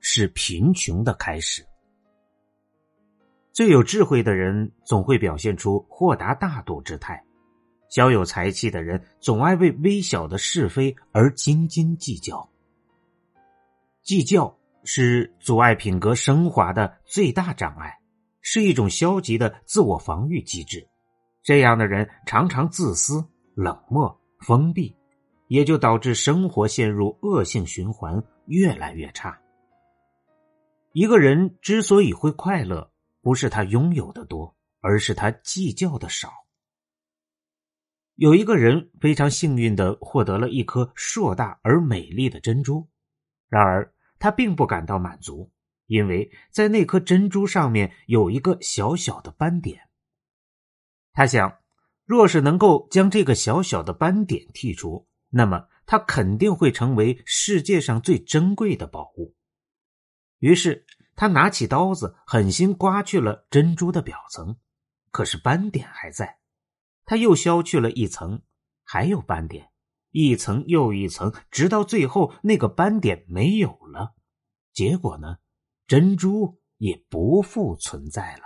是贫穷的开始。最有智慧的人总会表现出豁达大度之态，小有才气的人总爱为微小的是非而斤斤计较。计较是阻碍品格升华的最大障碍，是一种消极的自我防御机制。这样的人常常自私、冷漠、封闭，也就导致生活陷入恶性循环，越来越差。一个人之所以会快乐，不是他拥有的多，而是他计较的少。有一个人非常幸运的获得了一颗硕大而美丽的珍珠，然而他并不感到满足，因为在那颗珍珠上面有一个小小的斑点。他想，若是能够将这个小小的斑点剔除，那么它肯定会成为世界上最珍贵的宝物。于是他拿起刀子，狠心刮去了珍珠的表层，可是斑点还在。他又削去了一层，还有斑点，一层又一层，直到最后那个斑点没有了。结果呢，珍珠也不复存在了。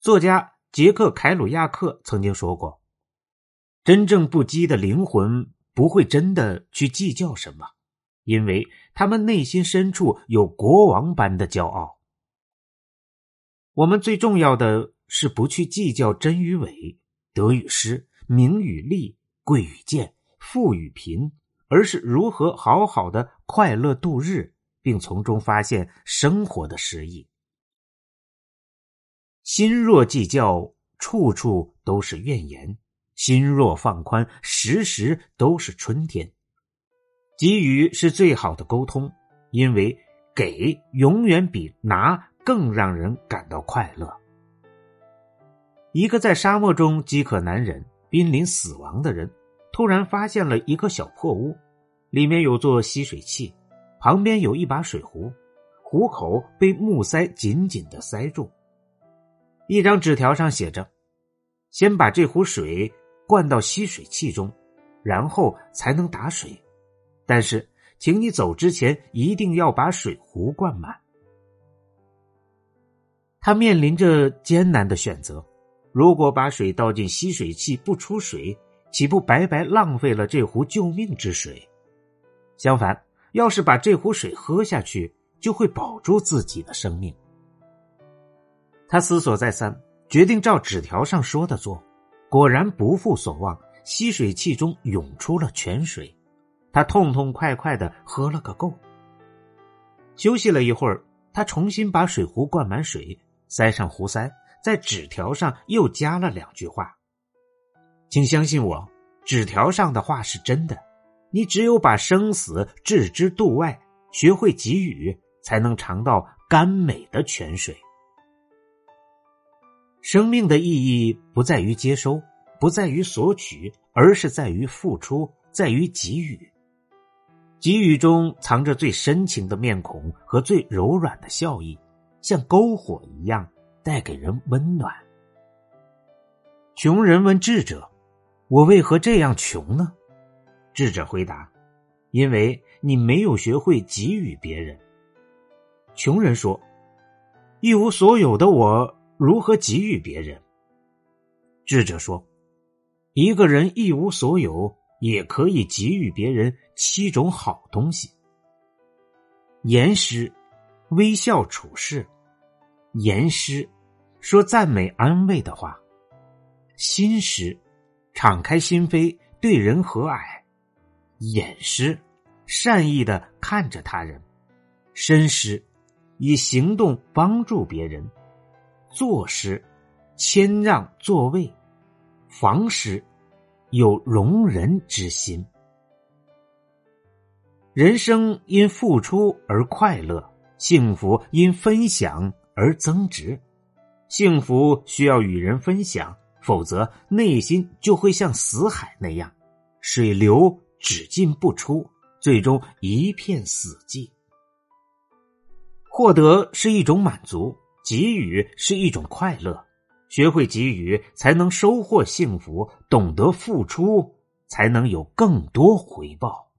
作家杰克·凯鲁亚克曾经说过：“真正不羁的灵魂不会真的去计较什么。”因为他们内心深处有国王般的骄傲。我们最重要的是不去计较真与伪、得与失、名与利、贵与贱、富与贫，而是如何好好的快乐度日，并从中发现生活的诗意。心若计较，处处都是怨言；心若放宽，时时都是春天。给予是最好的沟通，因为给永远比拿更让人感到快乐。一个在沙漠中饥渴难忍、濒临死亡的人，突然发现了一个小破屋，里面有座吸水器，旁边有一把水壶，壶口被木塞紧紧的塞住。一张纸条上写着：“先把这壶水灌到吸水器中，然后才能打水。”但是，请你走之前一定要把水壶灌满。他面临着艰难的选择：如果把水倒进吸水器不出水，岂不白白浪费了这壶救命之水？相反，要是把这壶水喝下去，就会保住自己的生命。他思索再三，决定照纸条上说的做。果然不负所望，吸水器中涌出了泉水。他痛痛快快的喝了个够。休息了一会儿，他重新把水壶灌满水，塞上壶塞，在纸条上又加了两句话：“请相信我，纸条上的话是真的。你只有把生死置之度外，学会给予，才能尝到甘美的泉水。生命的意义不在于接收，不在于索取，而是在于付出，在于给予。”给予中藏着最深情的面孔和最柔软的笑意，像篝火一样带给人温暖。穷人问智者：“我为何这样穷呢？”智者回答：“因为你没有学会给予别人。”穷人说：“一无所有的我如何给予别人？”智者说：“一个人一无所有。”也可以给予别人七种好东西：言师微笑处事，言师说赞美安慰的话，心师敞开心扉对人和蔼，眼师善意的看着他人，身师以行动帮助别人，坐师谦让座位，房师。有容人之心。人生因付出而快乐，幸福因分享而增值。幸福需要与人分享，否则内心就会像死海那样，水流只进不出，最终一片死寂。获得是一种满足，给予是一种快乐。学会给予，才能收获幸福；懂得付出，才能有更多回报。